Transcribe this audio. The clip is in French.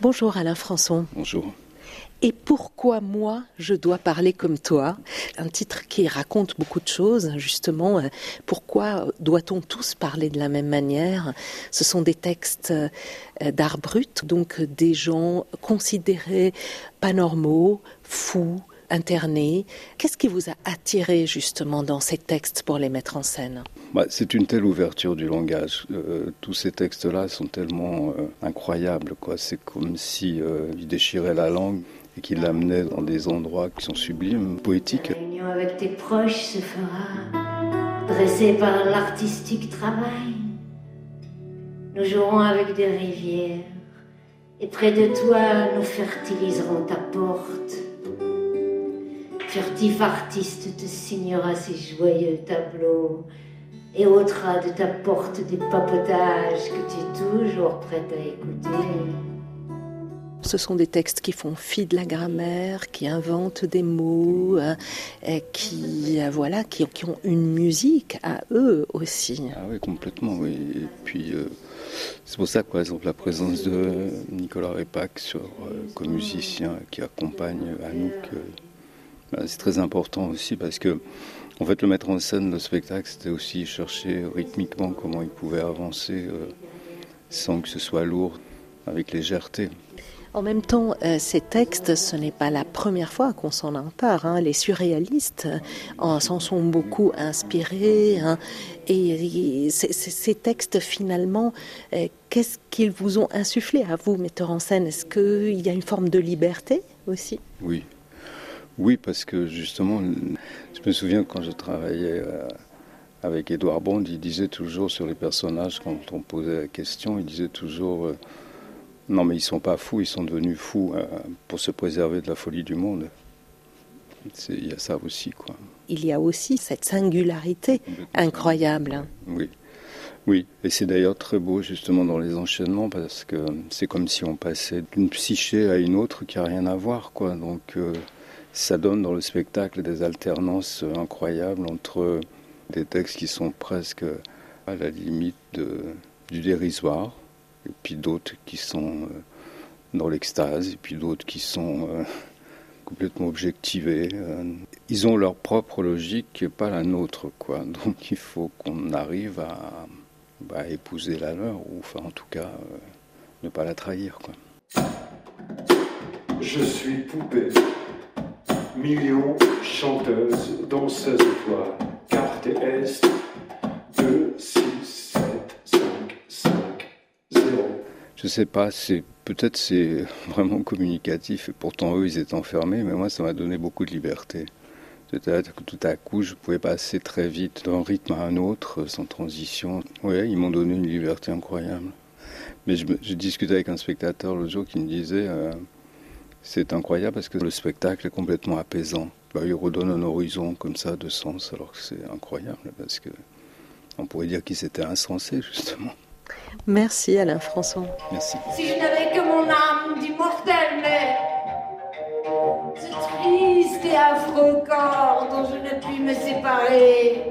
Bonjour Alain Françon. Bonjour. Et pourquoi moi je dois parler comme toi? Un titre qui raconte beaucoup de choses, justement. Pourquoi doit-on tous parler de la même manière? Ce sont des textes euh, d'art brut, donc des gens considérés pas normaux, fous, internés. Qu'est-ce qui vous a attiré justement dans ces textes pour les mettre en scène? Bah, C'est une telle ouverture du langage. Euh, tous ces textes-là sont tellement euh, incroyables. C'est comme si déchiraient la langue et qui l'amenait dans des endroits qui sont sublimes, poétiques. La réunion avec tes proches se fera, dressée par l'artistique travail. Nous jouerons avec des rivières, et près de toi, nous fertiliserons ta porte. Furtif artiste te signera ses joyeux tableaux et ôtera de ta porte des papotages que tu es toujours prête à écouter. Ce sont des textes qui font fi de la grammaire, qui inventent des mots, euh, et qui, euh, voilà, qui, ont une musique à eux aussi. Ah oui, complètement, oui. Et puis, euh, c'est pour ça que, par exemple, la présence de Nicolas Repac sur, comme musicien qui accompagne Anouk, bah, c'est très important aussi parce que, en fait, le mettre en scène, le spectacle, c'était aussi chercher rythmiquement comment il pouvait avancer sans que ce soit lourd, avec légèreté. En même temps, euh, ces textes, ce n'est pas la première fois qu'on s'en empare. Hein. Les surréalistes euh, s'en sont beaucoup inspirés. Hein. Et, ces textes, finalement, euh, qu'est-ce qu'ils vous ont insufflé à vous, metteur en scène? Est-ce qu'il y a une forme de liberté aussi? Oui. Oui, parce que justement, je me souviens quand je travaillais avec Édouard Bond, il disait toujours sur les personnages, quand on posait la question, il disait toujours non, mais ils sont pas fous, ils sont devenus fous euh, pour se préserver de la folie du monde. Il y a ça aussi, quoi. Il y a aussi cette singularité incroyable. Oui, oui. Et c'est d'ailleurs très beau justement dans les enchaînements parce que c'est comme si on passait d'une psyché à une autre qui a rien à voir, quoi. Donc euh, ça donne dans le spectacle des alternances incroyables entre des textes qui sont presque à la limite du dérisoire et puis d'autres qui sont euh, dans l'extase, et puis d'autres qui sont euh, complètement objectivés. Euh. Ils ont leur propre logique, pas la nôtre, quoi. Donc il faut qu'on arrive à, bah, épouser la leur, ou en tout cas ne pas la trahir, quoi. Je suis poupée, millions chanteuse, danseuse toi, carte est, 2, 6, Je sais pas, c'est peut-être c'est vraiment communicatif et pourtant eux ils étaient enfermés, mais moi ça m'a donné beaucoup de liberté. C'est-à-dire que tout à coup je pouvais passer très vite d'un rythme à un autre sans transition. Oui, ils m'ont donné une liberté incroyable. Mais je, je discutais avec un spectateur l'autre jour qui me disait euh, c'est incroyable parce que le spectacle est complètement apaisant. Bah, il redonne un horizon comme ça de sens alors que c'est incroyable parce que on pourrait dire qu'ils étaient insensés justement. Merci Alain François. Merci. Si je n'avais que mon âme d'immortel, mais ce triste et affreux corps dont je ne puis me séparer.